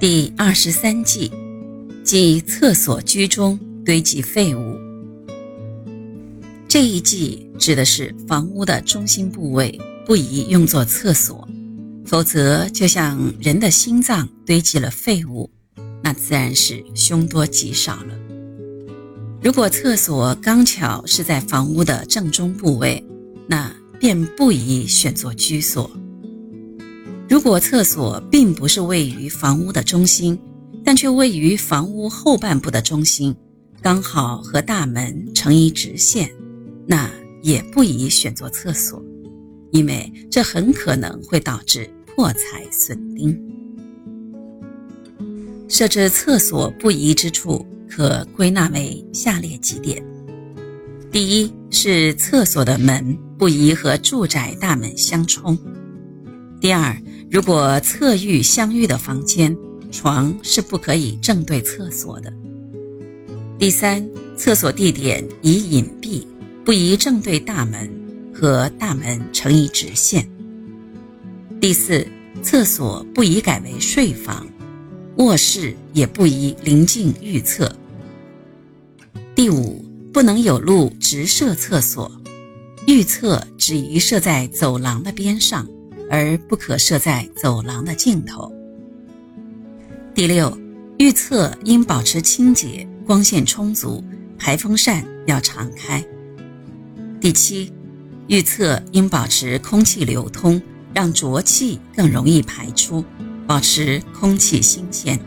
第二十三计，即厕所居中堆积废物。这一计指的是房屋的中心部位不宜用作厕所，否则就像人的心脏堆积了废物，那自然是凶多吉少了。如果厕所刚巧是在房屋的正中部位，那便不宜选作居所。如果厕所并不是位于房屋的中心，但却位于房屋后半部的中心，刚好和大门成一直线，那也不宜选做厕所，因为这很可能会导致破财损丁。设置厕所不宜之处，可归纳为下列几点：第一是厕所的门不宜和住宅大门相冲；第二。如果侧浴相遇的房间，床是不可以正对厕所的。第三，厕所地点宜隐蔽，不宜正对大门和大门成一直线。第四，厕所不宜改为睡房，卧室也不宜临近浴厕。第五，不能有路直射厕所，浴厕只宜设在走廊的边上。而不可设在走廊的尽头。第六，预测应保持清洁，光线充足，排风扇要常开。第七，预测应保持空气流通，让浊气更容易排出，保持空气新鲜。